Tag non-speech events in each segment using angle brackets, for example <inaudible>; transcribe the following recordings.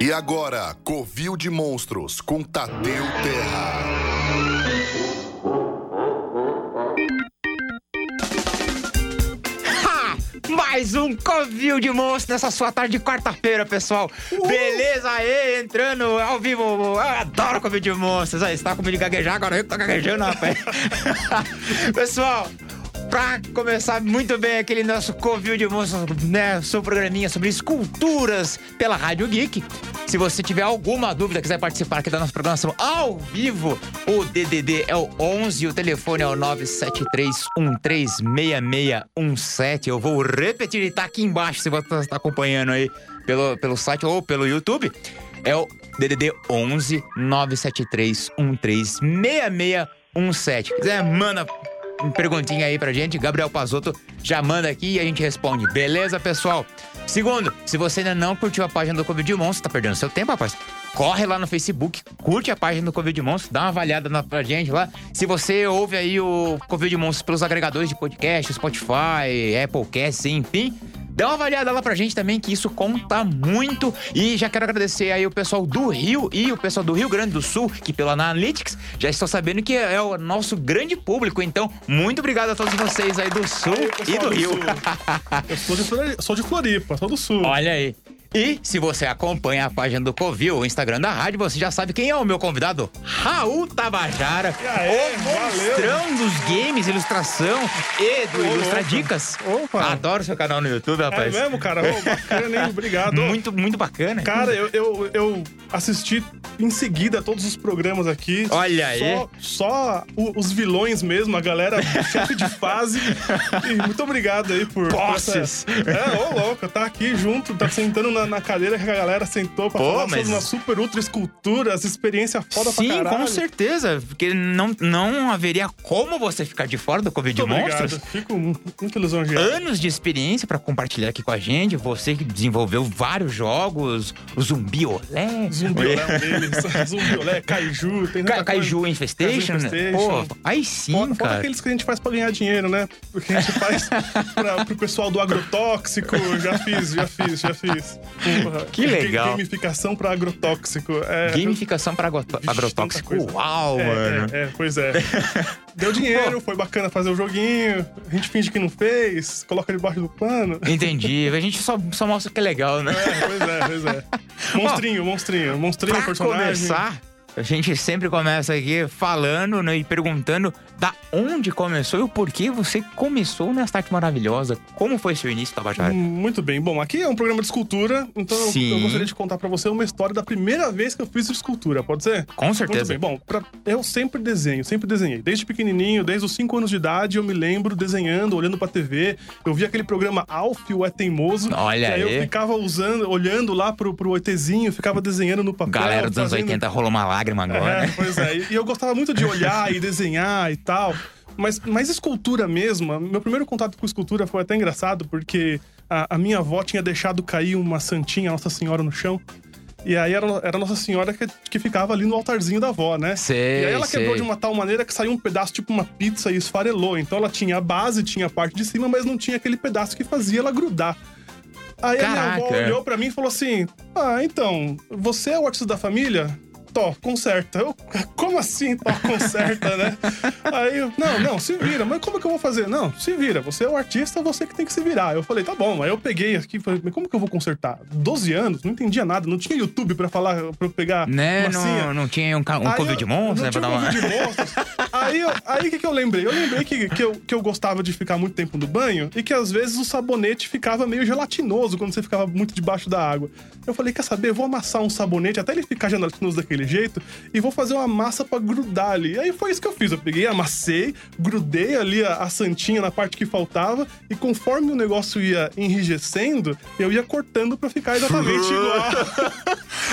E agora, Covil de Monstros com Tadeu Terra. Ha! Mais um Covil de Monstros nessa sua tarde de quarta-feira, pessoal. Beleza aí, entrando ao vivo. Eu adoro Covil de Monstros. Aí, você tá com medo de gaguejar? Agora eu que tô gaguejando, rapaz. <laughs> pessoal, Pra começar muito bem aquele nosso Covil de Monstros, né? Seu programinha sobre esculturas pela Rádio Geek. Se você tiver alguma dúvida, quiser participar aqui da nossa programação ao vivo, o DDD é o 11 e o telefone é o 973136617. Eu vou repetir, ele tá aqui embaixo se você está acompanhando aí pelo, pelo site ou pelo YouTube. É o DDD 11 973136617. Quiser, manda perguntinha aí pra gente. Gabriel Pazotto já manda aqui e a gente responde. Beleza, pessoal? Segundo, se você ainda não curtiu a página do Covid Monstro, tá perdendo seu tempo, rapaz. Corre lá no Facebook, curte a página do Covid Monstro, dá uma avaliada na, pra gente lá. Se você ouve aí o Covid Monstro pelos agregadores de podcast, Spotify, Applecast, enfim, Dá uma avaliada lá pra gente também, que isso conta muito. E já quero agradecer aí o pessoal do Rio e o pessoal do Rio Grande do Sul, que pela Analytics já estou sabendo que é o nosso grande público. Então, muito obrigado a todos vocês aí do Sul Aí, e do do Rio. Sul. Eu sou de, Flori- sou de Floripa, sou do Sul. Olha aí. E se você acompanha a página do Covil, o Instagram da rádio, você já sabe quem é o meu convidado, Raul Tabajara, aí, o monstrão dos games, ilustração e do Ô, Ilustra. Dicas. Opa. Adoro seu canal no YouTube, É rapaz. mesmo, cara? Ô, bacana, hein? Obrigado. <laughs> Muito, muito bacana. Cara, eu, eu, eu assisti em seguida todos os programas aqui. Olha aí. Só, só os vilões mesmo, a galera chefe de fase. E muito obrigado aí por. por Posses. essa- É, ô louco, tá aqui junto, tá sentando na, na cadeira que a galera sentou pra Pô, falar mas- sobre uma super ultra escultura, essa experiência foda Sim, pra caralho. com certeza. Porque não, não haveria como você ficar de fora do Covid Muito Monstros. obrigado. Fico muito lisonjeado. Anos de experiência pra compartilhar aqui com a gente. Você que desenvolveu vários jogos, o Zumbi Olé. Zumbiolé é <laughs> um deles. <laughs> Zumbiolé, Kaiju, tem Ca Kaiju coisa. Infestation, né? Infestation. Pô, aí sim, fora cara. aqueles que a gente faz pra ganhar dinheiro, né? Porque a gente faz <laughs> pra, pro pessoal do agrotóxico. Já fiz, já fiz, já fiz. Porra, Que legal. Gamificação pra agrotóxico. É, Gamificação para Vixe, agrotóxico. Uau, é, mano. É, é, pois é. <laughs> Deu dinheiro, foi bacana fazer o joguinho. A gente finge que não fez, coloca debaixo do pano. Entendi. A gente só, só mostra que é legal, né? É, pois é, pois é. <laughs> Monstrinho, monstrinho. Monstrinho, Pra personagem. começar, a gente sempre começa aqui falando né, e perguntando da onde começou e o porquê você começou nessa arte maravilhosa. Como foi seu início, Tabajara? Hum, Muito bem. Bom, aqui é um programa de escultura, então eu- Sim. eu gostaria de contar pra você uma história da primeira vez que eu fiz escultura, pode ser? Com Muito certeza. bem. Bom, pra- eu sempre desenho, sempre desenhei. Desde pequenininho, desde os 5 anos de idade, eu me lembro desenhando, olhando pra TV. Eu vi aquele programa Alf, o É Teimoso. Olha e aí. aí. eu ficava usando, olhando lá pro, pro ETzinho, ficava desenhando no papel. Galera dos anos fazendo- 80 rolou uma lágrima agora. é, pois é. E eu gostava muito de olhar e desenhar e tal. Mas, mas escultura mesmo, meu primeiro contato com escultura foi até engraçado, porque a, a minha avó tinha deixado cair uma santinha, Nossa Senhora, no chão. E aí era, era Nossa Senhora que, que ficava ali no altarzinho da avó, né? Sei, e aí ela quebrou sei. de uma tal maneira que saiu um pedaço, tipo uma pizza, e esfarelou. Então ela tinha a base, tinha a parte de cima, mas não tinha aquele pedaço que fazia ela grudar. Aí a minha avó Caraca. olhou pra mim e falou assim: Ah, então, você é o artista da família? Tó, conserta. Eu, como assim, Tó, conserta, né? Aí eu, não, não, se vira. Mas como que eu vou fazer? Não, se vira. Você é o artista, você que tem que se virar. Eu falei, tá bom. Aí eu peguei aqui e falei, mas como que eu vou consertar? 12 anos, não entendia nada. Não tinha YouTube pra falar, pra eu pegar Né? Não, não tinha um, ca- um eu- de monstros, né? Pra dar uma. Aí o aí que, que eu lembrei? Eu lembrei que, que, eu, que eu gostava de ficar muito tempo no banho e que às vezes o sabonete ficava meio gelatinoso quando você ficava muito debaixo da água. Eu falei, quer saber? Eu vou amassar um sabonete até ele ficar gelatinoso daquele jeito e vou fazer uma massa pra grudar ali. E aí foi isso que eu fiz. Eu peguei, amassei, grudei ali a, a santinha na parte que faltava e conforme o negócio ia enrijecendo, eu ia cortando pra ficar exatamente <laughs> igual.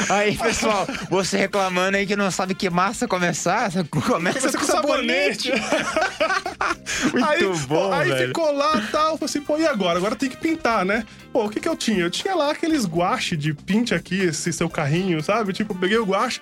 Aí, pessoal, você reclamando aí que não sabe que massa começar, começa, Começa com sabonete. <laughs> <laughs> Muito aí, bom, aí velho. ficou lá e tal. Falei assim, pô, e agora? Agora tem que pintar, né? Pô, o que que eu tinha? Eu tinha lá aqueles guache de pinte aqui, esse seu carrinho, sabe? Tipo, eu peguei o guache,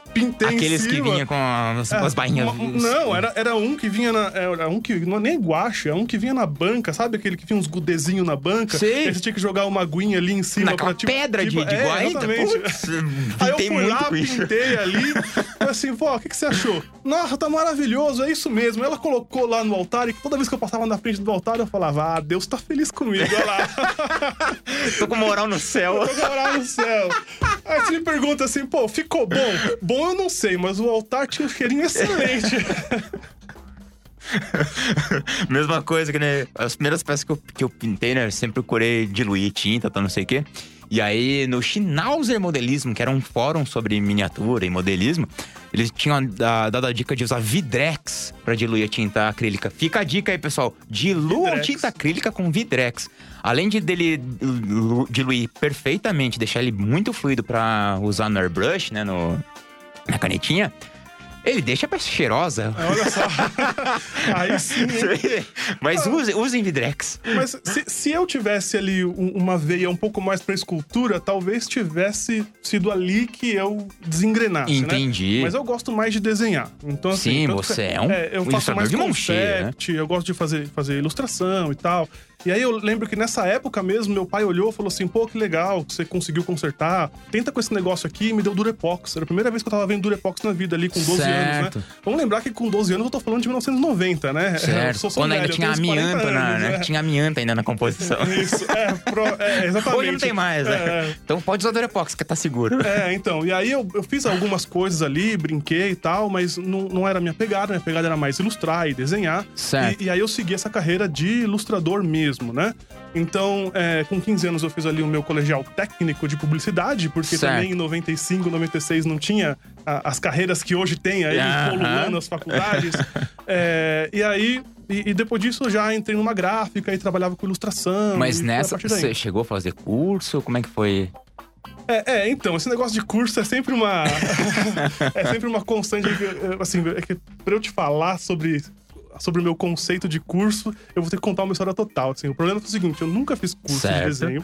pintei Aqueles que cima. vinham com as, É, as bainhas. uma- Não, era, era um que vinha na. Era um que. Não é nem guache, é um que vinha na banca, sabe? Aquele que tinha uns gudezinhos na banca. Sei. Aí você tinha que jogar uma aguinha ali em cima Naquela pra tipo. pedra de, tipo, de é, guaita. Putz, <laughs> Aí eu pintei fui muito lá, com pintei ali. Assim, vó, o que, que você achou? Nossa, tá maravilhoso, é isso mesmo. Ela colocou lá no altar e toda vez que eu passava na frente do altar, eu falava, ah, Deus tá feliz comigo, olha lá. <laughs> Tô com moral no céu. Vou morar no céu. Aí você me pergunta assim, pô, ficou bom? Bom eu não sei, mas o altar tinha um cheirinho excelente. <laughs> Mesma coisa que, né? As primeiras peças que eu, que eu pintei, né? Eu sempre procurei diluir tinta, tá, não sei o quê. E aí, no Schnauzer Modelismo, que era um fórum sobre miniatura e modelismo, eles tinham da- dado a dica de usar Vidrex pra diluir a tinta acrílica. Fica a dica aí, pessoal. Diluam tinta acrílica com Vidrex. Além de dele lu- diluir perfeitamente, deixar ele muito fluido pra usar no airbrush, né? No, na canetinha. Ele deixa a peça cheirosa. Olha só. <laughs> Aí sim, hein? Mas use, usem Vidrex. Mas se, se eu tivesse ali um- uma veia um pouco mais pra escultura, talvez tivesse sido ali que eu desengrenasse, Entendi. né? Mas eu gosto mais de desenhar. Então, assim, Sim, tanto que- você é um eu faço mais de né? concept, eu gosto de fazer, fazer ilustração e tal. E aí eu lembro que nessa época mesmo, meu pai olhou e falou assim, pô, que legal, que você conseguiu consertar. Tenta com esse negócio aqui e me deu Durepox. Era a primeira vez que eu tava vendo Durepox na vida ali, com 12 anos, Certo. né? Vamos lembrar que com 12 anos eu tô falando de 1990, né? <laughs> Certo. Quando velho, ainda tinha tenho uns 40 amianto, na, anos, né? né? Tinha amianto ainda na composição. <laughs> Isso, é, pro- é, exatamente. Hoje não tem mais, né? É, Então pode usar Durepox, que tá seguro. é, então, e aí eu, eu fiz algumas coisas ali, brinquei e tal, mas não, não era a minha pegada, minha pegada era mais ilustrar e desenhar. Certo. E, e aí eu segui essa carreira de ilustrador mesmo, né? Então, é, com 15 anos eu fiz ali o meu colegial técnico de publicidade, porque Certo. também em 95, 96 não tinha a- as carreiras que hoje tem aí, Aham. colunando as faculdades. <laughs> É, e aí, e, e depois disso eu já entrei numa gráfica e trabalhava com ilustração. Mas nessa, você chegou a fazer curso? Como é que foi? É, é, então, esse negócio de curso é sempre uma. <laughs> <laughs> é sempre uma constante. Assim, é que pra eu te falar sobre. Sobre o meu conceito de curso, eu vou ter que contar uma história total. Assim. O problema foi o seguinte: eu nunca fiz curso Certo. de desenho.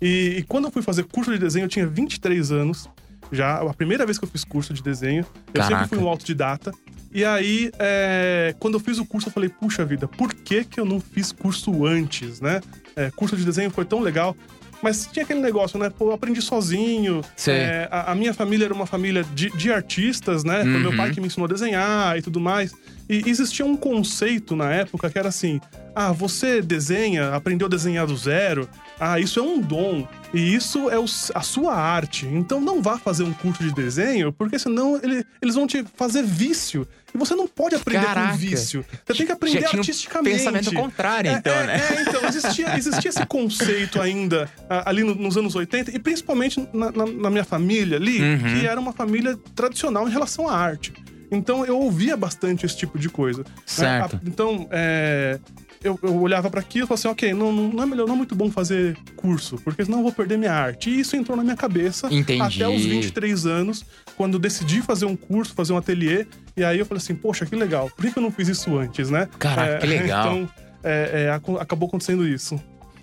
E, e quando eu fui fazer curso de desenho, eu tinha 23 anos. Já, a primeira vez que eu fiz curso de desenho. Eu Caraca. sempre fui um autodidata. E aí, é, quando eu fiz o curso, eu falei, puxa vida, por que, que eu não fiz curso antes, né? É, curso de desenho foi tão legal. Mas tinha aquele negócio, né? Pô, eu aprendi sozinho. É, a, a minha família era uma família de, de artistas, né? Foi meu Uhum. pai que me ensinou a desenhar e tudo mais. E existia um conceito na época que era assim: ah, você desenha, aprendeu a desenhar do zero. Ah, isso é um dom. E isso é o- a sua arte. Então não vá fazer um curso de desenho, porque senão ele- eles vão te fazer vício. E você não pode aprender Caraca. com vício. Você tem que aprender Já tinha um artisticamente. pensamento contrário, É, então, é, né? é, então, existia, existia esse conceito ainda ali no- nos anos 80, e principalmente na, na- na minha família ali, Uhum. que era uma família tradicional em relação à arte. Então eu ouvia bastante esse tipo de coisa. né? Certo. Então, é, eu, eu olhava para aquilo e falava assim, ok, não, não, é melhor, não é muito bom fazer curso, porque senão eu vou perder minha arte. E isso entrou na minha cabeça Entendi. até os 23 anos, quando eu decidi fazer um curso, fazer um ateliê. E aí eu falei assim, poxa, que legal, por que eu não fiz isso antes, né? Caraca, que <laughs> legal. Então, é, é, acabou acontecendo isso.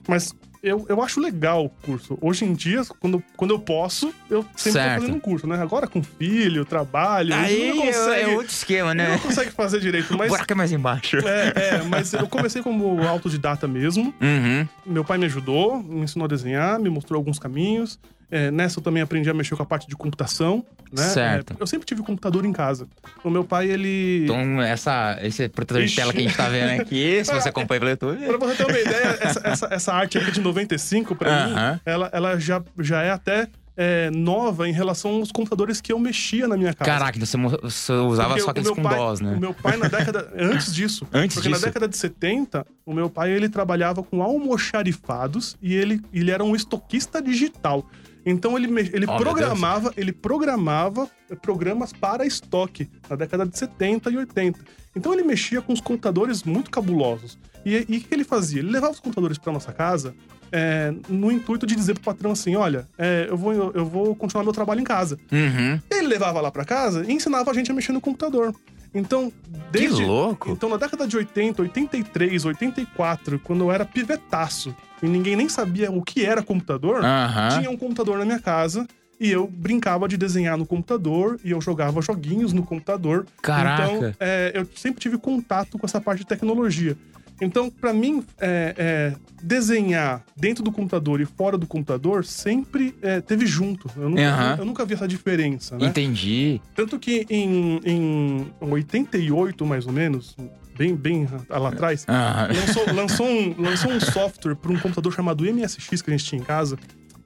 Mas eu, eu acho legal o curso. Hoje em dia, quando, quando eu posso, eu sempre Certo. tô fazendo um curso, né? Agora com filho, trabalho, Aí não é, consegue, é outro esquema, não né? consegue fazer direito. O Mas, buraco é mais embaixo. é, é, mas eu comecei como autodidata mesmo. Uhum. Meu pai me ajudou, me ensinou a desenhar, me mostrou alguns caminhos. É, nessa eu também aprendi a mexer com a parte de computação, né? Certo. É, eu sempre tive computador em casa. O meu pai, ele... Então, essa, esse protetor de Ixi. tela que a gente tá vendo aqui, <laughs> se você acompanha pelo YouTube. Pra você ter uma ideia, essa, essa, essa arte aqui de 95, pra Aham. mim, ela, ela já, já é até é, nova em relação aos computadores que eu mexia na minha casa. Caraca, então você, você usava Porque só aqueles com pai- DOS, né? O meu pai, na década. Antes disso. <laughs> Antes porque disso? na década de 70, o meu pai ele trabalhava com almoxarifados e ele, ele era um estoquista digital. Então ele, ele Oh, programava, ele programava programas para estoque na década de 70 e 80. Então ele mexia com os computadores muito cabulosos. E o que ele fazia? Ele levava os computadores para nossa casa é, no intuito de dizer pro patrão assim: olha, é, eu, vou, eu vou continuar meu trabalho em casa. Uhum. Ele levava lá pra casa e ensinava a gente a mexer no computador. Então, desde. louco. Então, na década de 80, 83, 84, quando eu era pivetaço e ninguém nem sabia o que era computador, Aham. tinha um computador na minha casa E eu brincava de desenhar no computador e eu jogava joguinhos no computador. Caraca. Então, é, eu sempre tive contato com essa parte de tecnologia. Então, pra mim, é, é, desenhar dentro do computador e fora do computador sempre é, teve junto. Eu nunca, Aham. eu nunca vi essa diferença, né? Entendi. Tanto que em, em 88, mais ou menos, bem, bem lá atrás, Ah, lançou, lançou, um, lançou um software para um computador chamado MSX que a gente tinha em casa.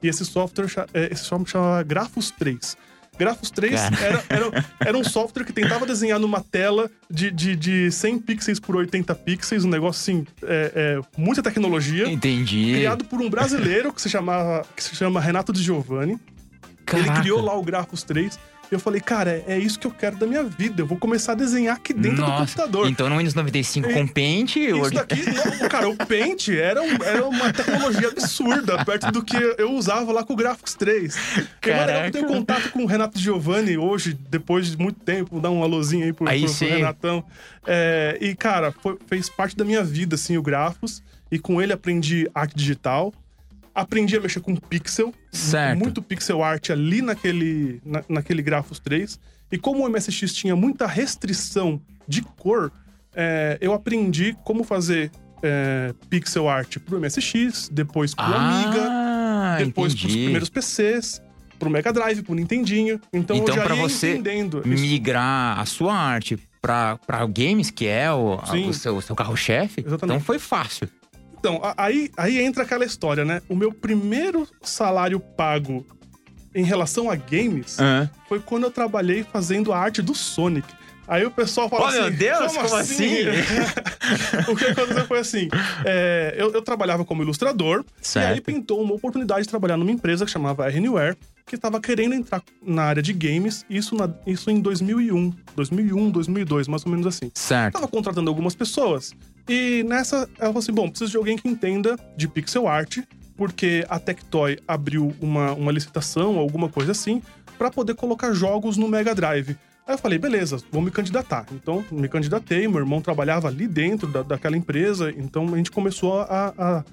E esse software, é, esse software chamava Grafos 3. Grafos 3 Cara. era, era, era um software que tentava desenhar numa tela de, de, de 100 pixels por 80 pixels, um negócio assim, é, é, muita tecnologia. entendi. Criado por um brasileiro que se, chamava, que se chama Renato Di Giovanni. Ele Caraca. criou lá o Grafos 3. E eu falei, cara, é, é isso que eu quero da minha vida. Eu vou começar a desenhar aqui dentro do Nossa. computador. Então no Windows 95 E- com Paint, Isso Word- daqui, não, cara, o Paint era, um- era uma tecnologia absurda perto do que eu usava lá com o Graphics 3. E é legal que eu Caraca. tenho contato com o Renato Giovanni hoje, depois de muito tempo, dar um alôzinho aí pro, Aí pro, pro. Renatão. É, e, cara, foi- fez parte da minha vida, assim, o Grafos. E com ele aprendi arte digital. Aprendi a mexer com pixel. Certo. Muito pixel art ali naquele, na- naquele Grafos 3. E como o MSX tinha muita restrição de cor, é, eu aprendi como fazer é, pixel art pro MSX, depois pro Amiga, Ah, depois pros entendi. primeiros PCs, pro Mega Drive, pro Nintendinho. Então, Então, eu já ia você entendendo. isso. migrar a sua arte pra games, que é o, a- o seu, o seu carro-chefe, Exatamente. então foi fácil. Então, aí, aí entra aquela história, né? O meu primeiro salário pago em relação a games Ah. foi quando eu trabalhei fazendo a arte do Sonic. Aí o pessoal fala Oh, assim... meu Deus, como <laughs> o que aconteceu foi assim, é, eu, eu trabalhava como ilustrador, e aí Certo. pintou uma oportunidade de trabalhar numa empresa que chamava Anywhere, que estava querendo entrar na área de games, isso, na- isso em 2001, 2001, 2002, mais ou menos assim. Certo. Tava contratando algumas pessoas. E nessa, ela falou assim: bom, preciso de alguém que entenda de pixel art, porque a Tectoy abriu uma, uma licitação, alguma coisa assim, pra poder colocar jogos no Mega Drive. Aí eu falei, beleza, vou me candidatar. Então, me candidatei, meu irmão trabalhava ali dentro da, daquela empresa, então a gente começou a, a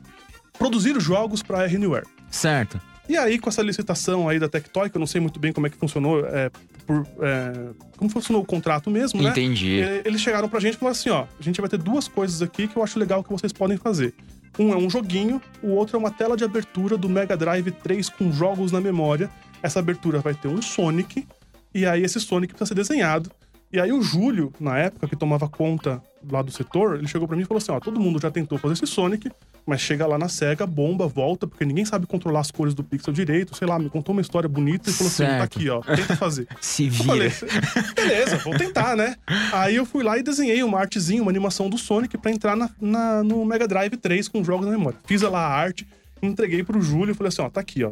produzir jogos pra Anywhere. Certo. E aí, com essa licitação aí da Tectoy, que eu não sei muito bem como é que funcionou, é, por, é, como funcionou o contrato mesmo, né? Entendi. Eles chegaram pra gente e falaram assim: ó, a gente vai ter duas coisas aqui que eu acho legal que vocês podem fazer. Um é um joguinho, o outro é uma tela de abertura do Mega Drive 3 com jogos na memória. Essa abertura vai ter um Sonic, e aí esse Sonic precisa ser desenhado. E aí o Júlio, na época, que tomava conta lá do setor, ele chegou pra mim e falou assim: ó, todo mundo já tentou fazer esse Sonic, mas chega lá na SEGA, bomba, volta, porque ninguém sabe controlar as cores do pixel direito, sei lá, me contou uma história bonita e falou assim: tá Certo. aqui, ó, tenta fazer. <laughs> Se Eu falei, vira. beleza, vou tentar, né? Aí eu fui lá e desenhei uma artezinha, uma animação do Sonic pra entrar na, na- no Mega Drive 3 com jogos na memória. Fiz lá a arte, entreguei pro Júlio e falei assim: ó, tá aqui, ó.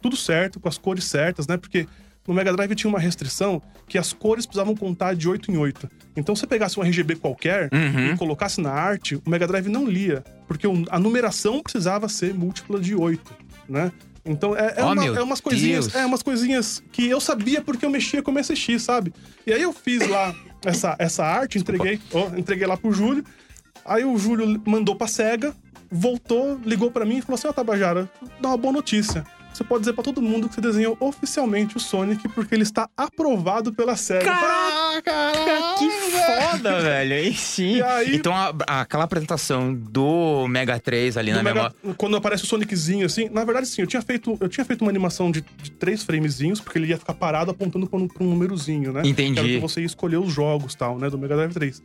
Tudo certo, com as cores certas, né? Porque no Mega Drive tinha uma restrição que as cores precisavam contar de 8 em 8. Então, se você pegasse um RGB qualquer Uhum. e colocasse na arte, o Mega Drive não lia, porque a numeração precisava ser múltipla de 8, né? Então, é, é, Oh, uma- é umas coisinhas, Deus. é umas coisinhas que eu sabia porque eu mexia com o MSX, sabe? E aí eu fiz lá <coughs> essa, essa arte, entreguei, ó, entreguei lá pro Júlio. Aí o Júlio mandou pra SEGA, voltou, ligou pra mim e falou assim: Ó, Tabajara, dá uma boa notícia. Você pode dizer pra todo mundo que você desenhou oficialmente o Sonic porque ele está aprovado pela SEGA. Caraca, que foda, velho. Aí sim. E aí- Então, a- aquela apresentação do Mega 3 ali na Mega- memória. Quando aparece o Soniczinho, assim, na verdade, sim, eu tinha feito, eu tinha feito uma animação de, de três framezinhos, porque ele ia ficar parado apontando pra um, pra um númerozinho, né? Entendi. Que era pra você ia escolher os jogos tal, né? Do Mega Drive 3.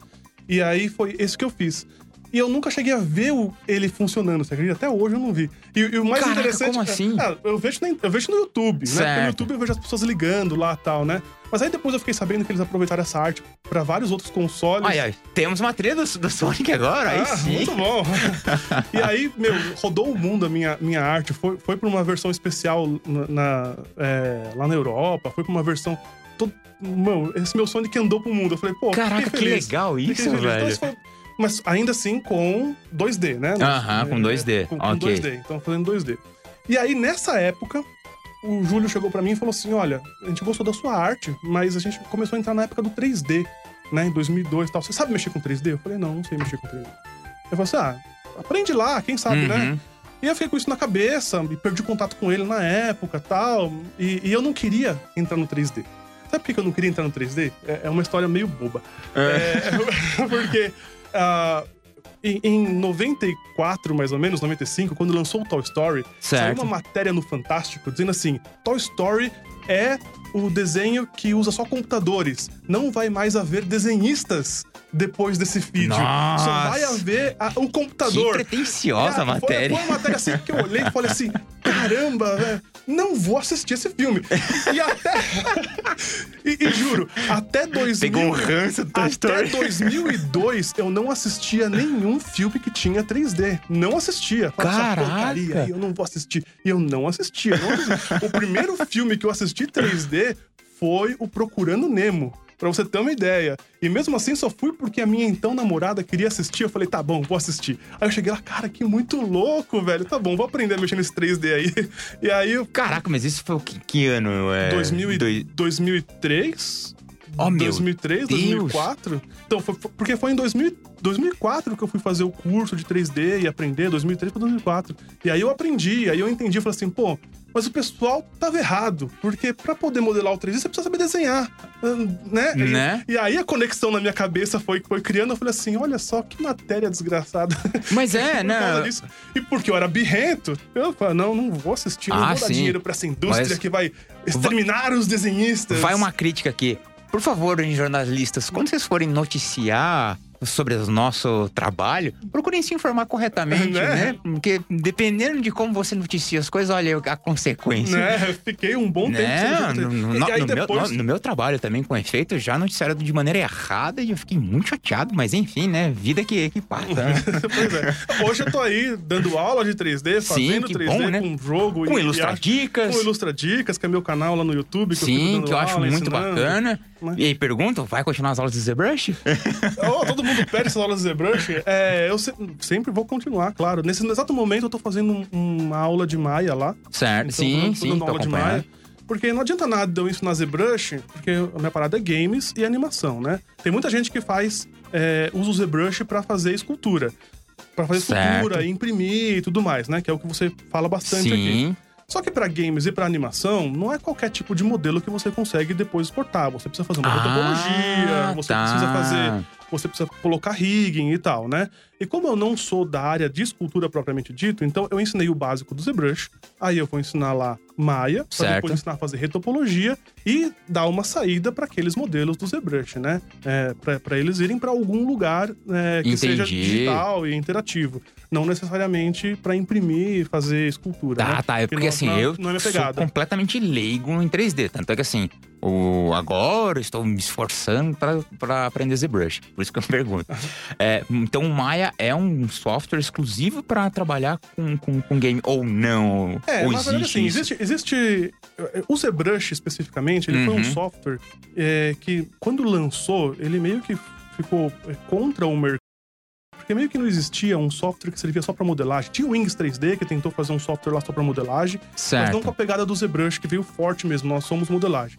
E aí foi esse que eu fiz. E eu nunca cheguei a ver o- ele funcionando, você acredita? Até hoje eu não vi. E, e o mais Caraca, interessante. como é- assim? é, eu, vejo na- eu vejo no YouTube, né? Porque Certo. no YouTube eu vejo as pessoas ligando lá tal, né? Mas aí depois eu fiquei sabendo que eles aproveitaram essa arte pra vários outros consoles. Ai, ai, temos uma trilha do, do Sonic agora, aí Ah, sim. Muito bom. <laughs> e aí, meu, rodou o mundo a minha, minha arte. Foi, foi pra uma versão especial na, na, é, lá na Europa, foi pra uma versão. Todo, mano, esse meu Sonic andou pro mundo. Eu falei, pô, Caraca, que legal isso. Então, velho. isso foi- mas ainda assim com 2D, né? Aham, com É, 2D, Com, com ok. 2D, então fazendo 2D. E aí, nessa época, o Júlio chegou pra mim e falou assim: Olha, a gente gostou da sua arte, mas a gente começou a entrar na época do 3D, né? Em 2002 e tal. Você sabe mexer com 3D? Eu falei: Não, não sei mexer com 3D. Ele falou assim: Ah, aprende lá, quem sabe, né? Uhum. E eu fiquei com isso na cabeça, e perdi contato com ele na época tal. E, e eu não queria entrar no 3D. Sabe por que eu não queria entrar no 3D? É, é uma história meio boba. É, <laughs> porque ah, em, em 94, mais ou menos, 95, quando lançou o Toy Story, saiu Certo. uma matéria no Fantástico dizendo assim: Toy Story é o desenho que usa só computadores. Não vai mais haver desenhistas depois desse vídeo. Só Nossa. vai haver a- o Que computador. pretenciosa a É, foi- matéria. Foi, uma matéria assim que eu olhei e falei assim: caramba, velho, não vou assistir esse filme. E até. <laughs> e, e juro, até 2000. Pegou um ranço do Toy Até Story. 2002, eu não assistia nenhum filme que tinha 3D. Não assistia. Falava, "Essa Caraca. porcaria eu não vou assistir. E eu não assistia. não assistia. o primeiro filme que eu assisti 3D foi o Procurando Nemo. Pra você ter uma ideia. E mesmo assim, só fui porque a minha então namorada queria assistir. Eu falei, tá bom, vou assistir. Aí eu cheguei lá, cara, que muito louco, velho. Tá bom, vou aprender a mexer nesse 3D aí. <laughs> E aí, eu- Caraca, mas isso foi o que, que ano? É, 2000 e- dois- 2003? Oh, meu 2003, Deus. 2004? Então, foi, foi- porque foi em 2000, 2004 que eu fui fazer o curso de 3D e aprender, 2003 para 2004. E aí eu aprendi, aí eu entendi, falei assim, pô, mas o pessoal tava errado, porque pra poder modelar o 3D você precisa saber desenhar, hum, né? E- Né? E, aí a conexão na minha cabeça foi, foi criando, eu falei assim, olha só que matéria desgraçada. <laughs> Mas é, né? disso. E porque eu era birrento, eu falei, não, não vou assistir, não Ah, vou dar sim. dinheiro pra essa indústria Mas- que vai exterminar os desenhistas. Vai uma crítica aqui. Por favor, jornalistas, quando vocês forem noticiar sobre o nosso trabalho, procurem se informar corretamente, Né? né? Porque dependendo de como você noticia as coisas, olha a consequência. Né? Fiquei um bom tempo Né? sem No, no- no- no meu, depois... no- meu trabalho também, com efeito, já noticiaram de maneira errada e eu fiquei muito chateado, mas enfim, né? Vida que, que passa. né? <laughs> pois é. Hoje eu tô aí dando aula de 3D, fazendo que 3D bom, né? com jogo. Com e- Ilustra e Dicas. Com Ilustra Dicas, que é meu canal lá no YouTube. Que eu Sim, dando que eu acho muito ensinando. bacana. Né? E aí, pergunta, vai continuar as aulas de ZBrush? <laughs> Oh, todo mundo pede essas aulas de ZBrush. É, eu se- sempre vou continuar, claro. Nesse exato momento eu tô fazendo um- uma aula de Maia lá. certo, Então, sim, tô- tô sim, dando aula de. Maia. Porque não adianta nada eu ensinar ZBrush, porque a minha parada é games e animação, né? Tem muita gente que faz, é, usa o ZBrush pra fazer escultura. Pra fazer Certo. escultura, imprimir e tudo mais, né? Que é o que você fala bastante aqui. Só que pra games e pra animação, não é qualquer tipo de modelo que você consegue depois exportar. Você precisa fazer uma Ah, topologia, você tá. precisa fazer. Você precisa colocar rigging e tal, né? E como eu não sou da área de escultura propriamente dito, então eu ensinei o básico do ZBrush. Aí eu vou ensinar lá Maya, pra Certo. depois ensinar a fazer retopologia e dar uma saída para aqueles modelos do ZBrush, né? É, para eles irem para algum lugar é, que seja Entendi. digital e interativo. Não necessariamente para imprimir e fazer escultura. Tá, né? tá. É Que porque não- assim, não, eu não é sou completamente leigo em 3D. Tanto é que assim, o, agora estou me esforçando pra aprender ZBrush. Por isso que eu pergunto. <laughs> É, então o Maya é um software exclusivo pra trabalhar com, com, com game ou não? É, ou verdade, assim, existe, existe. eh, O ZBrush, especificamente, ele foi Uhum. um software eh, que, quando lançou, ele meio que ficou eh, contra o mercado. Porque meio que não existia um software que servia só pra modelagem. Tinha o Wings 3D, que tentou fazer um software lá só pra modelagem, mas não Certo. com a pegada do ZBrush, que veio forte mesmo. Nós somos modelagem.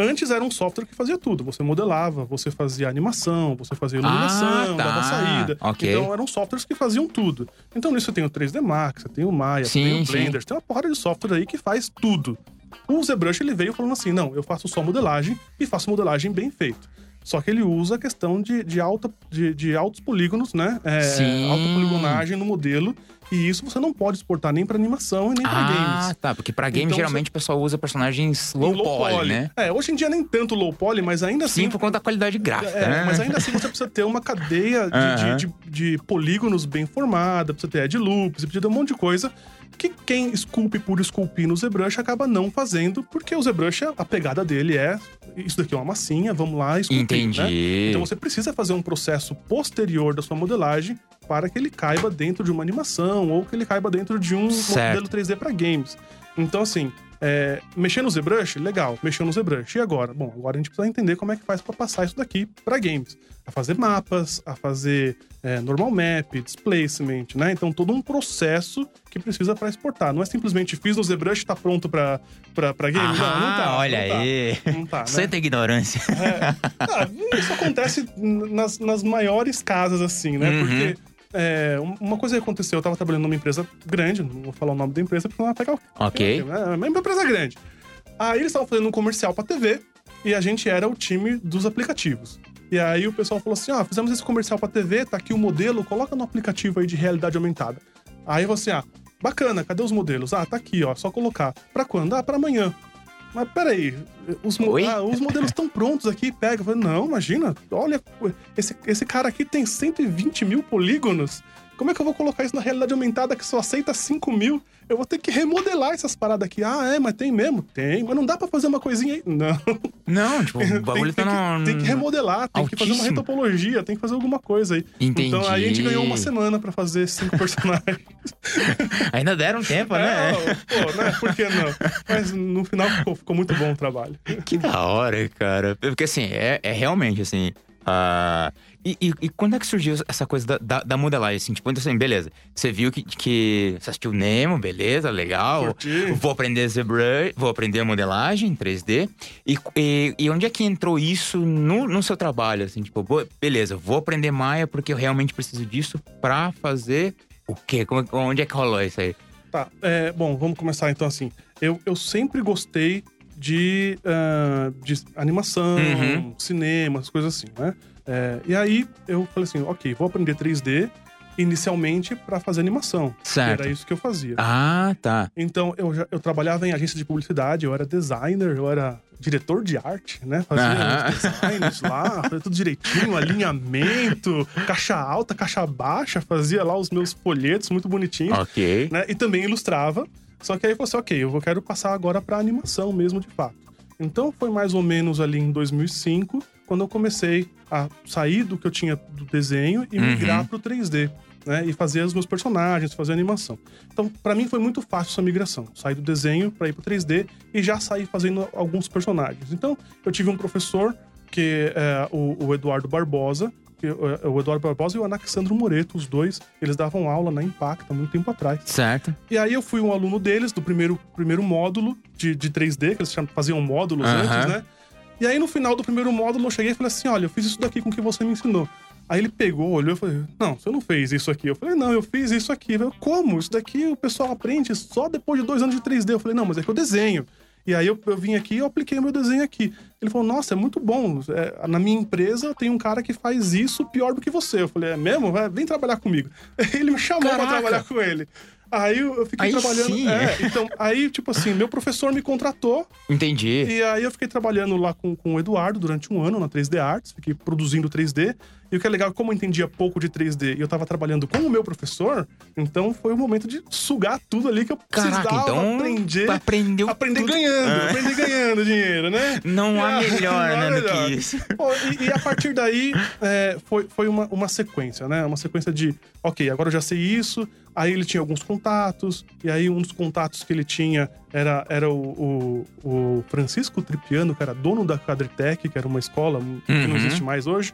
Antes era um software que fazia tudo. Você modelava, você fazia animação, você fazia iluminação, Ah, tá. dava saída. Ok. Então eram softwares que faziam tudo. Então nisso você tem o 3D Max, você tem o Maya, você tem Sim, o sim. Blender, tem uma porrada de software aí que faz tudo. O ZBrush ele veio falando assim: não, eu faço só modelagem e faço modelagem bem feito. Só que ele usa a questão de, de, alta, de, de altos polígonos, né? É, Sim. Alta poligonagem no modelo. E isso você não pode exportar nem pra animação e nem pra Ah, games. tá. Porque pra game, Então, geralmente o pessoal usa personagens low, Em poly, né? É, hoje em dia nem tanto low poly, mas ainda assim. Sim, por conta da qualidade gráfica, É, né? mas ainda assim você precisa ter uma cadeia de, <laughs> Aham. de, de- de polígonos bem formada, precisa ter add loops, precisa ter um monte de coisa que quem esculpe por esculpir no ZBrush acaba não fazendo, porque o ZBrush, a pegada dele é isso daqui é uma massinha, vamos lá esculpir, Entendi. né? Então você precisa fazer um processo posterior da sua modelagem para que ele caiba dentro de uma animação ou que ele caiba dentro de um Certo. modelo 3D para games. Então, assim, é, mexer no ZBrush, legal, mexeu no ZBrush. E agora? Bom, agora a gente precisa entender como é que faz para passar isso daqui para games. A fazer mapas, a fazer é, normal map, displacement, né? Então, todo um processo que precisa para exportar. Não é simplesmente fiz no ZBrush e tá pronto para game. não, não Ah, tá. olha não tá. aí. Não tá, né? Ignorância. Ah, isso acontece nas, nas maiores casas, assim, né? Uhum. Porque é, um- uma coisa que aconteceu, eu tava trabalhando numa empresa grande, não vou falar o nome da empresa porque não vai pegar o. Ok. É uma empresa grande. Aí eles estavam fazendo um comercial pra TV e a gente era o time dos aplicativos. E aí o pessoal falou assim: ah, fizemos esse comercial pra TV, tá aqui o modelo, coloca no aplicativo aí de realidade aumentada. Aí você, ah, bacana, cadê os modelos? Ah, tá aqui, ó, só colocar. Pra quando? Ah, pra amanhã. Mas peraí, os, mo- ah, os modelos estão prontos aqui, pega. Falei, não, imagina, olha, esse, esse cara aqui tem 120 mil polígonos. Como é que eu vou colocar isso na realidade aumentada que só aceita 5 mil? Eu vou ter que remodelar essas paradas aqui. Ah, é, mas tem mesmo? Tem. Mas não dá pra fazer uma coisinha aí? Não. Não, tipo, <laughs> o bagulho tem, tá tem no... que, tem que remodelar, tem que fazer uma Altíssimo. retopologia, tem que fazer alguma coisa aí. Entendi. Então aí a gente ganhou uma semana pra fazer cinco <laughs> personagens. Ainda deram tempo, né? É, pô, né? Por que não? Mas no final ficou, ficou muito bom o trabalho. Que da hora, cara. Porque assim, é, é realmente assim. ah, e, e- e quando é que surgiu essa coisa da, da, da modelagem? Assim, tipo, então, assim, beleza. Você viu que, que. Você assistiu Nemo, beleza, legal. Curti. Vou aprender ZBrush, vou aprender a modelagem em 3D. E, e, e onde é que entrou isso no, no seu trabalho? Assim, tipo, beleza, vou aprender Maia porque eu realmente preciso disso pra fazer o quê? Como, onde é que rolou isso aí? Tá, é, bom, vamos começar então assim. Eu, eu sempre gostei de, ah, de animação, Uhum. cinema, as coisas assim, né? É, e aí eu falei assim, ok, vou aprender 3D inicialmente pra fazer animação. Certo. Era isso que eu fazia. Ah, tá. Então, eu, já, eu trabalhava em agência de publicidade, eu era designer, eu era diretor de arte, né? Fazia Aham. os designs lá, fazia tudo direitinho, alinhamento, caixa alta, caixa baixa, fazia lá os meus folhetos muito bonitinhos, Ok. né? E também ilustrava. Só que aí eu falei assim, ok, eu vou- quero passar agora pra animação mesmo, de fato. Então, foi mais ou menos ali em 2005, quando eu comecei a sair do que eu tinha do desenho e Uhum. migrar pro 3D. Né, e fazer os meus personagens, fazer animação. Então, pra mim foi muito fácil essa migração. Sair do desenho pra ir pro 3D e já sair fazendo alguns personagens. Então, eu tive um professor, que é o, o Eduardo Barbosa, é, o Eduardo Barbosa e o Anaxandro Moreto, os dois, eles davam aula na Impacta há muito tempo atrás. Certo. E aí eu fui um aluno deles, do primeiro, primeiro módulo de, de 3D, que eles chamam- faziam módulos Aham. antes, né? E aí no final do primeiro módulo eu cheguei e falei assim: olha, eu fiz isso daqui com o que você me ensinou. Aí ele pegou, olhou e falou: Não, você não fez isso aqui. Eu falei: Não, eu fiz isso aqui. Eu falei, Como? Isso daqui o pessoal aprende só depois de dois anos de 3D. Eu falei: Não, mas é que eu desenho. E aí eu, eu vim aqui e eu apliquei o meu desenho aqui. Ele falou: Nossa, é muito bom. É, na minha empresa tem um cara que faz isso pior do que você. Eu falei: É mesmo? Vai, vem trabalhar comigo. <laughs> Ele me chamou pra trabalhar com ele. Aí eu fiquei Aí trabalhando. sim. É, então, aí, tipo assim, meu professor me contratou Entendi. e aí eu fiquei trabalhando lá com, com o Eduardo durante um ano na 3D Arts, fiquei produzindo 3D. E o que é legal, como eu entendia pouco de 3D e eu tava trabalhando com o meu professor, então foi o momento de sugar tudo ali que eu precisava Caraca, então aprender. aprendeu Aprender tudo. ganhando, Ah. aprender ganhando dinheiro, né? Não há <laughs> É, melhor, não né, do melhor. que isso. Pô, e, e a partir daí, é, foi, foi uma, uma sequência, né? Uma sequência de, ok, agora eu já sei isso. Aí ele tinha alguns contatos, e aí um dos contatos que ele tinha era, era o, o, o Francisco Tripiano, que era dono da Cadritec, que era uma escola que Uhum. não existe mais hoje.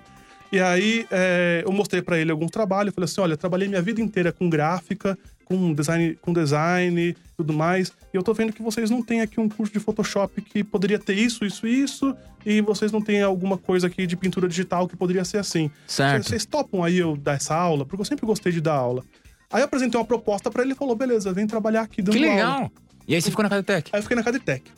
E aí é, eu mostrei pra ele algum trabalho, falei assim, olha, trabalhei minha vida inteira com gráfica, com design, com design e tudo mais, e eu tô vendo que vocês não têm aqui um curso de Photoshop que poderia ter isso, isso, isso, e vocês não têm alguma coisa aqui de pintura digital que poderia ser assim. Certo. Vocês topam aí eu dar essa aula? Porque eu sempre gostei de dar aula. Aí eu apresentei uma proposta pra ele e falou, beleza, vem trabalhar aqui dando Que aula. legal. E aí você ficou na Cadetec? Aí eu fiquei na Cadetec.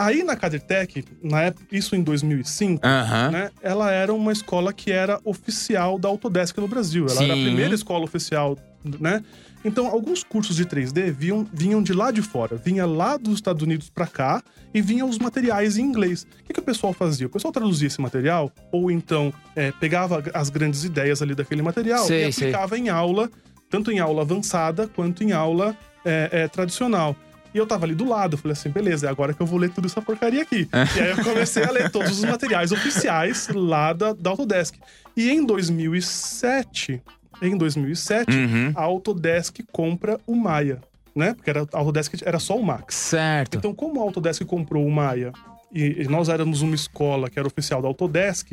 Aí na Cadetec, na época, isso em 2005, Aham. né, ela era uma escola que era oficial da Autodesk no Brasil. Ela era a Sim. primeira escola oficial, né? Então, alguns cursos de 3D vinham, vinham de lá de fora. Vinha lá dos Estados Unidos pra cá e vinham os materiais em inglês. O que, que o pessoal fazia? O pessoal traduzia esse material ou então é, pegava as grandes ideias ali daquele material Sei, e sei. aplicava em aula, tanto em aula avançada quanto em aula é, é, tradicional. E eu tava ali do lado, eu falei assim, beleza, é agora que eu vou ler tudo essa porcaria aqui. e aí eu comecei a ler todos os materiais oficiais lá da, da Autodesk. E em 2007, em 2007, Uhum. a Autodesk compra o Maia, né? Porque era, a Autodesk era só o Max. Certo. Então, como a Autodesk comprou o Maia e, e nós éramos uma escola que era oficial da Autodesk,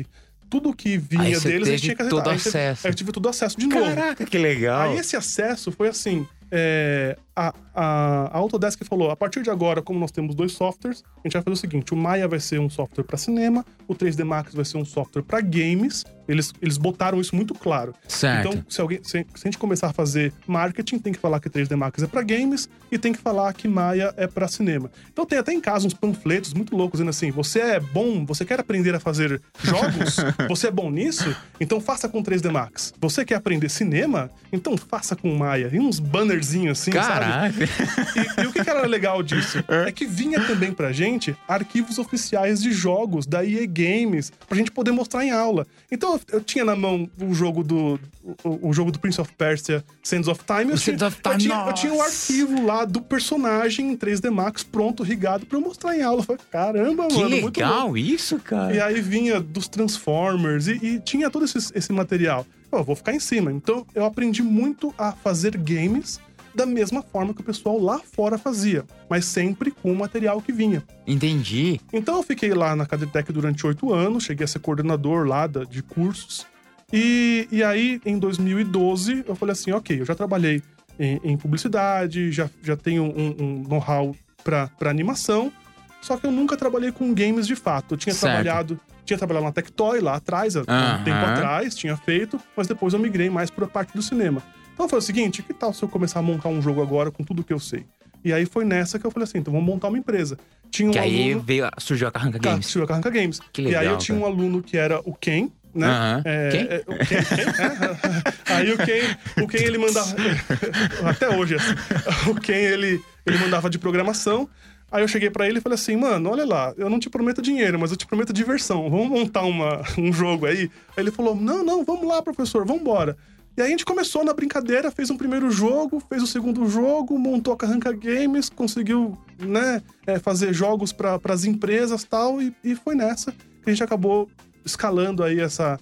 tudo que vinha deles a gente tinha que todo aceitar. Aí você- acesso. Aí eu tive todo acesso de novo. Caraca, que legal. Aí esse acesso foi assim: é, a, a, a Autodesk falou: a partir de agora, como nós temos dois softwares, a gente vai fazer o seguinte: o Maya vai ser um software para cinema, o 3D Max vai ser um software para games. Eles, eles botaram isso muito claro. Certo. Então, se, alguém, se, se a gente começar a fazer marketing, tem que falar que 3D Max é para games e tem que falar que Maya é para cinema. Então, tem até em casa uns panfletos muito loucos dizendo assim: você é bom, você quer aprender a fazer jogos? <laughs> você é bom nisso? Então, faça com 3D Max. Você quer aprender cinema? Então, faça com Maya. E uns bannerzinhos assim, sabe? Caraca. E, e o que, que era legal disso? <laughs> É que vinha também pra gente arquivos oficiais de jogos da EA Games, pra gente poder mostrar em aula. Então eu, eu tinha na mão o jogo do. O, o jogo do Prince of Persia, Sands of Time. Eu, O tinha, of eu, Time, tinha, eu tinha o nossa. arquivo lá do personagem em 3D Max pronto, rigado, pra eu mostrar em aula. Eu falei, caramba, Que mano, louco. legal isso, cara. E aí vinha dos Transformers e, e tinha todo esse, esse material. Pô, eu vou ficar em cima. Então eu aprendi muito a fazer games da mesma forma que o pessoal lá fora fazia, mas sempre com o material que vinha. Entendi. Então eu fiquei lá na Cadetec durante oito anos, cheguei a ser coordenador lá de cursos. E, e aí, em 2012, eu falei assim: ok, eu já trabalhei em, em publicidade, já, já tenho um, um know-how pra, pra animação, só que eu nunca trabalhei com games de fato. Eu tinha Certo. trabalhado. Tinha trabalhado na Tectoy lá atrás, há um Aham. tempo atrás, tinha feito, mas depois eu migrei mais pra parte do cinema. Então foi o seguinte: que tal se eu começar a montar um jogo agora com tudo que eu sei? E aí foi nessa que eu falei assim: então vamos montar uma empresa. Tinha um Que aí aluno. veio, surgiu a Carranca Games. Games. Carranca Games. Que e aí legal, eu tinha um aluno que era o Ken, né? Aham. É, Quem? é, o Ken, Ken, é. <laughs> Aí o Ken, o Ken ele mandava. <laughs> Até hoje, assim. O Ken ele, ele mandava de programação. Aí eu cheguei pra ele e falei assim, mano, olha lá, eu não te prometo dinheiro, mas eu te prometo diversão. Vamos montar uma, um jogo aí? Aí ele falou, não, não, vamos lá, professor, vamos embora. E aí a gente começou na brincadeira, fez um primeiro jogo, fez o segundo jogo, montou a Carranca Games, conseguiu, né, é, fazer jogos para as empresas tal, e, e foi nessa que a gente acabou escalando aí essa,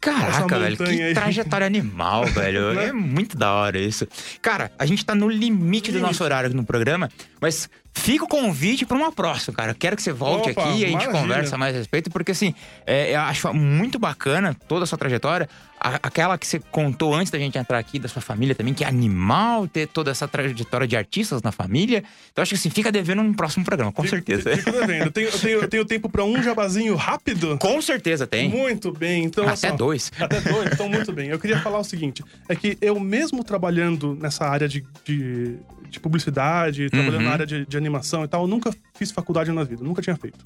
Caraca, velho, que aí. trajetória animal, <laughs> velho. Né? É muito da hora isso. Cara, a gente tá no limite do Limite. nosso horário aqui no programa, mas fica o convite pra uma próxima, cara. Quero que você volte Opa, aqui e a gente maravilha. conversa mais a respeito, porque assim, é, eu acho muito bacana toda a sua trajetória. Aquela que você contou antes da gente entrar aqui, da sua família também, que é animal ter toda essa trajetória de artistas na família. Então acho que assim, fica devendo um próximo programa, com certeza. Fica devendo. Eu tenho, eu tenho, eu tenho tempo para um jabazinho rápido? Com certeza tem. Muito bem, então. Até assim, dois. Até dois, então muito bem. Eu queria falar o seguinte: é que eu mesmo trabalhando nessa área de, de, de publicidade, trabalhando Uhum. na área de, de animação e tal, eu nunca fiz faculdade na vida, nunca tinha feito.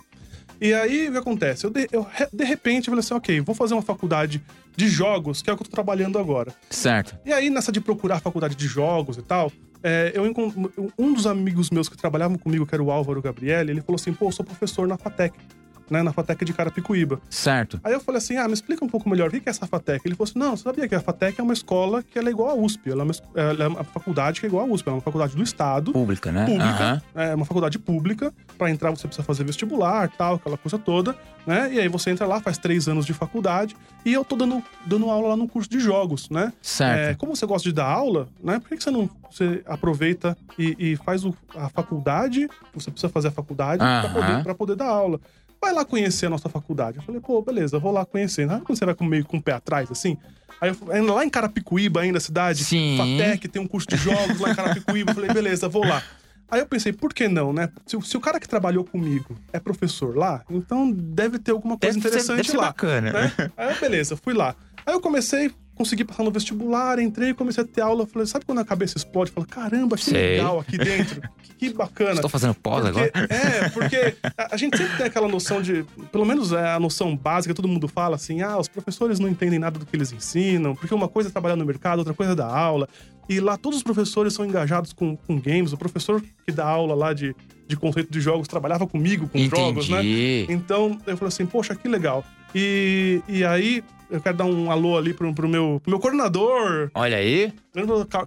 E aí, o que acontece? Eu de, eu, de repente, falei assim, ok, vou fazer uma faculdade de jogos, que é o que eu tô trabalhando agora. Certo. E aí, nessa de procurar faculdade de jogos e tal, é, eu um dos amigos meus que trabalhavam comigo, que era o Álvaro Gabriele, ele falou assim, pô, eu sou professor na FATEC, né, na FATEC de Carapicuíba. Certo. Aí eu falei assim, ah, me explica um pouco melhor, o que é essa FATEC? Ele falou assim, não, você sabia que a FATEC é uma escola que ela é igual à USP, ela é uma, ela é uma faculdade que é igual à USP, é uma faculdade do Estado, Pública, né? pública, é uma faculdade pública. Pra entrar você precisa fazer vestibular, tal, aquela coisa toda, né? E aí você entra lá, faz três anos de faculdade. E eu tô dando, dando aula lá no curso de jogos, né? Certo. É, como você gosta de dar aula, né? Por que, que você não você aproveita e, e faz o- a faculdade? Você precisa fazer a faculdade pra Aham. poder, pra poder dar aula. Vai lá conhecer a nossa faculdade. Eu falei, pô, beleza, vou lá conhecer. Sabe quando você vai com- meio com o pé atrás, assim? Aí eu lá em Carapicuíba, ainda a cidade, Sim. Fatec, tem um curso de jogos lá em Carapicuíba. Eu falei, beleza, vou lá. Aí eu pensei, por que não, né? Se, o- se o cara que trabalhou comigo é professor lá, então deve ter alguma coisa Deve ser- interessante deve ser lá. bacana. né? Aí eu, beleza, fui lá. Aí eu comecei, consegui passar no vestibular, entrei, comecei a ter aula. Falei, sabe quando a cabeça explode? Falei, caramba, que Sei. legal aqui dentro. que, que bacana. Estou fazendo pós agora. É, porque a, a gente sempre tem aquela noção de. Pelo menos é a noção básica, todo mundo fala assim: ah, os professores não entendem nada do que eles ensinam, porque uma coisa é trabalhar no mercado, outra coisa é dar aula. E lá todos os professores são engajados com, com games. O professor que dá aula lá de, de conceito de jogos trabalhava comigo com jogos, né? Entendi. Então eu falei assim, poxa, que legal. E, e aí eu quero dar um alô ali pro, pro, meu, pro meu coordenador, Olha aí,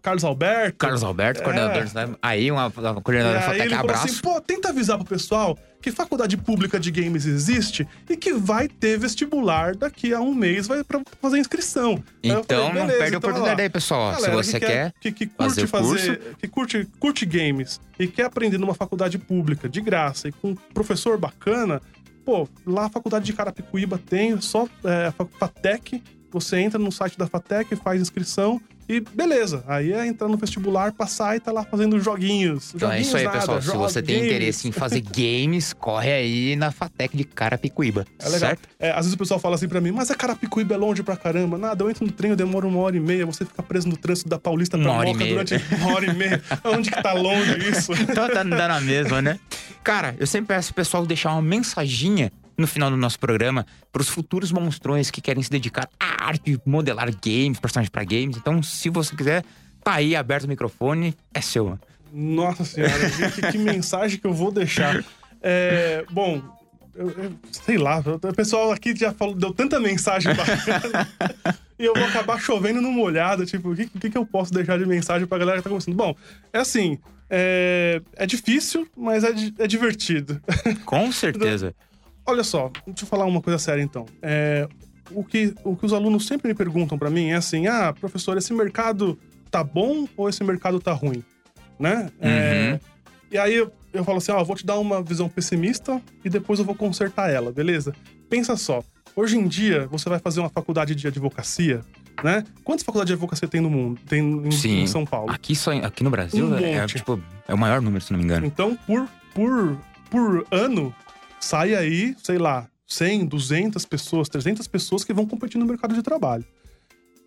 Carlos Alberto? Carlos Alberto, É. coordenador. né? Aí, uma, uma coordenadora aí Fatec, ele falou abraço. assim, pô, tenta avisar pro pessoal que faculdade pública de games existe e que vai ter vestibular daqui a um mês vai pra fazer inscrição. Então, falei, não perde a então, oportunidade aí, pessoal. Se galera você que quer. que, que fazer curte o fazer, que curte, curte games e quer aprender numa faculdade pública de graça e com um professor bacana, pô, lá a faculdade de Carapicuíba tem só é, a Fa- Fatec você entra no site da FATEC, faz inscrição e beleza. Aí é entrar no vestibular, passar e tá lá fazendo joguinhos. Então é joguinhos isso aí, nada, pessoal. Se você tem games. interesse em fazer <laughs> games, corre aí na Fatec de Carapicuíba. É legal. Certo? É, às vezes o pessoal fala assim pra mim, mas a Carapicuíba é longe pra caramba. Nada, eu entro no trem, eu demoro uma hora e meia, você fica preso no trânsito da Paulista pra Uma Moca durante uma hora e meia. <laughs> Onde que tá longe isso? Então tá dando na mesma, né? <laughs> Cara, eu sempre peço pro pessoal deixar uma mensaginha no final do nosso programa pros futuros monstrões que querem se dedicar à arte, modelar games, personagens pra games. Então, se você quiser, tá aí aberto o microfone, é seu. Nossa senhora, que, que mensagem que eu vou deixar. É, bom, eu- eu- sei lá, o pessoal aqui já falou, deu tanta mensagem bacana. <laughs> e eu vou acabar chovendo no molhado. Tipo, o que, que, que eu posso deixar de mensagem pra galera que tá começando? Bom, é assim. É, é difícil, mas é, é divertido. Com certeza. <laughs> Olha só, deixa eu falar uma coisa séria então. É, o, que, o que os alunos sempre me perguntam pra mim é assim: ah, professor, esse mercado tá bom ou esse mercado tá ruim? Né? É, Uhum. e aí eu, eu falo assim: ó, eu vou te dar uma visão pessimista e depois eu vou consertar ela, beleza? Pensa só. Hoje em dia, você vai fazer uma faculdade de advocacia, né? Quantas faculdades de advocacia tem no mundo? Tem em, Sim. em São Paulo? Aqui, só, aqui no Brasil Um é, monte. tipo, é o maior número, se não me engano. Então, por, por, por ano, sai aí, sei lá, 100, 200 pessoas, 300 pessoas que vão competir no mercado de trabalho.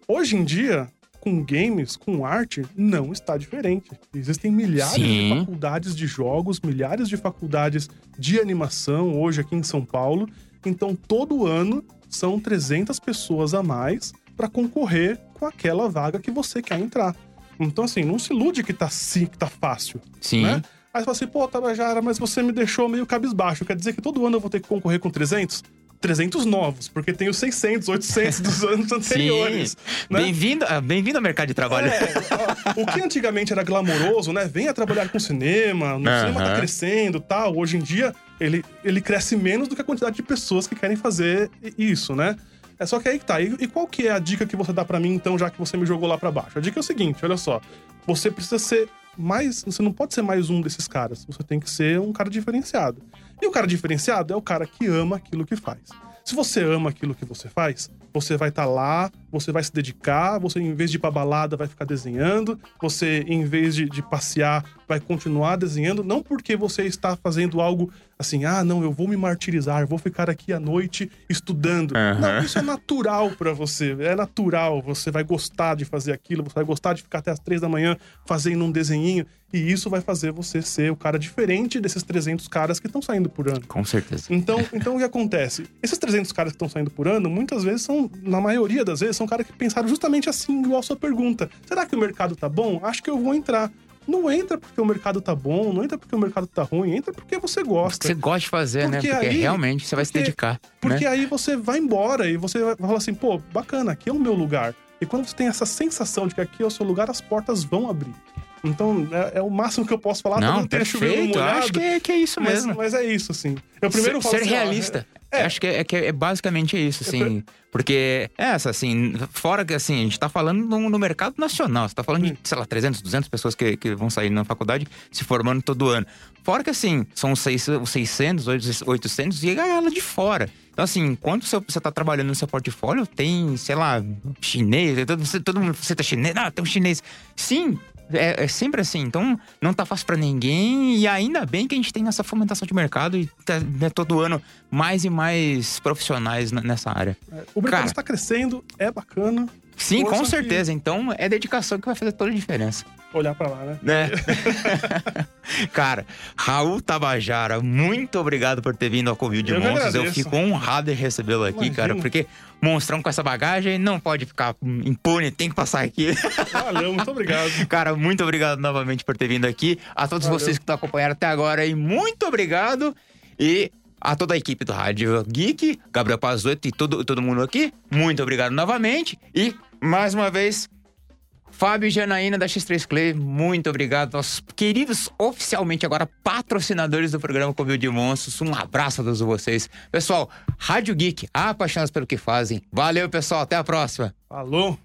Hoje em dia, com games, com arte, não está diferente. Existem milhares Sim. de faculdades de jogos, milhares de faculdades de animação hoje aqui em São Paulo. Então, todo ano são 300 pessoas a mais para concorrer com aquela vaga que você quer entrar. Então, assim, não se ilude que tá, sim, que tá fácil Sim. né? Aí você fala assim, pô, Tabajara, mas você me deixou meio cabisbaixo. Quer dizer que todo ano eu vou ter que concorrer com 300? 300 novos, porque tem os 600, 800 dos <laughs> anos anteriores. né? Bem-vindo ah, bem-vindo ao mercado de trabalho. É, o que antigamente era glamouroso, né? Venha trabalhar com cinema, Aham. cinema tá crescendo tal. Hoje em dia, ele, ele cresce menos do que a quantidade de pessoas que querem fazer isso, né? É só que aí que tá. E, e qual que é a dica que você dá pra mim, então, já que você me jogou lá pra baixo? A dica é o seguinte, olha só. Você precisa ser mais... Você não pode ser mais um desses caras. Você tem que ser um cara diferenciado. E o cara diferenciado é o cara que ama aquilo que faz. Se você ama aquilo que você faz, você vai estar lá, você vai se dedicar, você em vez de ir pra balada vai ficar desenhando, você em vez de, de passear vai continuar desenhando, não porque você está fazendo algo assim, ah, não, eu vou me martirizar, vou ficar aqui à noite estudando. Aham. Não, isso é natural pra você, é natural, você vai gostar de fazer aquilo, você vai gostar de ficar até as três da manhã fazendo um desenhinho, e isso vai fazer você ser o cara diferente desses 300 caras que estão saindo por ano. Com certeza. Então, então o que acontece? Esses 300 caras que estão saindo por ano, muitas vezes são, na maioria das vezes, são caras que pensaram justamente assim, igual a sua pergunta. Será que o mercado tá bom? Acho que eu vou entrar. Não entra porque o mercado tá bom, não entra porque o mercado tá ruim, entra porque você gosta. Você gosta de fazer, né? Porque Porque aí- realmente você vai se porque- dedicar. Porque né? aí você vai embora e você vai falar assim, pô, bacana, aqui é o meu lugar. E quando você tem essa sensação de que aqui é o seu lugar, as portas vão abrir. Então, é, é o máximo que eu posso falar. Não, perfeito. Eu molhado, Acho que é, que é isso mas, mesmo. mas é isso, assim. Eu primeiro ser, falo ser assim, realista. é- Eu Acho que é, que é basicamente isso, assim. Porque, é essa, assim, fora que, assim, a gente tá falando no, no mercado nacional. Você tá falando de, sei lá, 300, 200 pessoas que, que vão sair na faculdade se formando todo ano. Fora que, assim, são os seis- os 600, 800 e a galera de fora. Então, assim, enquanto você você tá trabalhando no seu portfólio, tem, sei lá, chinês, todo, todo mundo, você tá chinês, ah, tem um chinês. Sim, é, é sempre assim. Então, não tá fácil pra ninguém. E ainda bem que a gente tem essa fomentação de mercado e tá, né, todo ano mais e mais profissionais nessa área. O mercado Cara. está crescendo, é bacana. Sim, com que- certeza. Então, é dedicação que vai fazer toda a diferença. Olhar pra lá, né? Né? <laughs> Cara, Raul Tabajara, muito obrigado por ter vindo ao Convívio de Eu que Monstros. Eu fico honrado em recebê-lo aqui, Imagina. cara, porque monstrão com essa bagagem não pode ficar impune, tem que passar aqui. Valeu, muito obrigado. <laughs> Cara, muito obrigado novamente por ter vindo aqui. A todos Valeu. vocês que estão acompanhando até agora aí, muito obrigado. E a toda a equipe do Rádio Geek, Gabriel Pazueto e todo, todo mundo aqui, muito obrigado novamente. E, mais uma vez, Fábio e Janaína da X3 Clay, muito obrigado. Nossos queridos, oficialmente agora patrocinadores do programa Convívio de Monstros. Um abraço a todos vocês. Pessoal, Rádio Geek, apaixonados pelo que fazem. Valeu, pessoal. Até a próxima. Falou.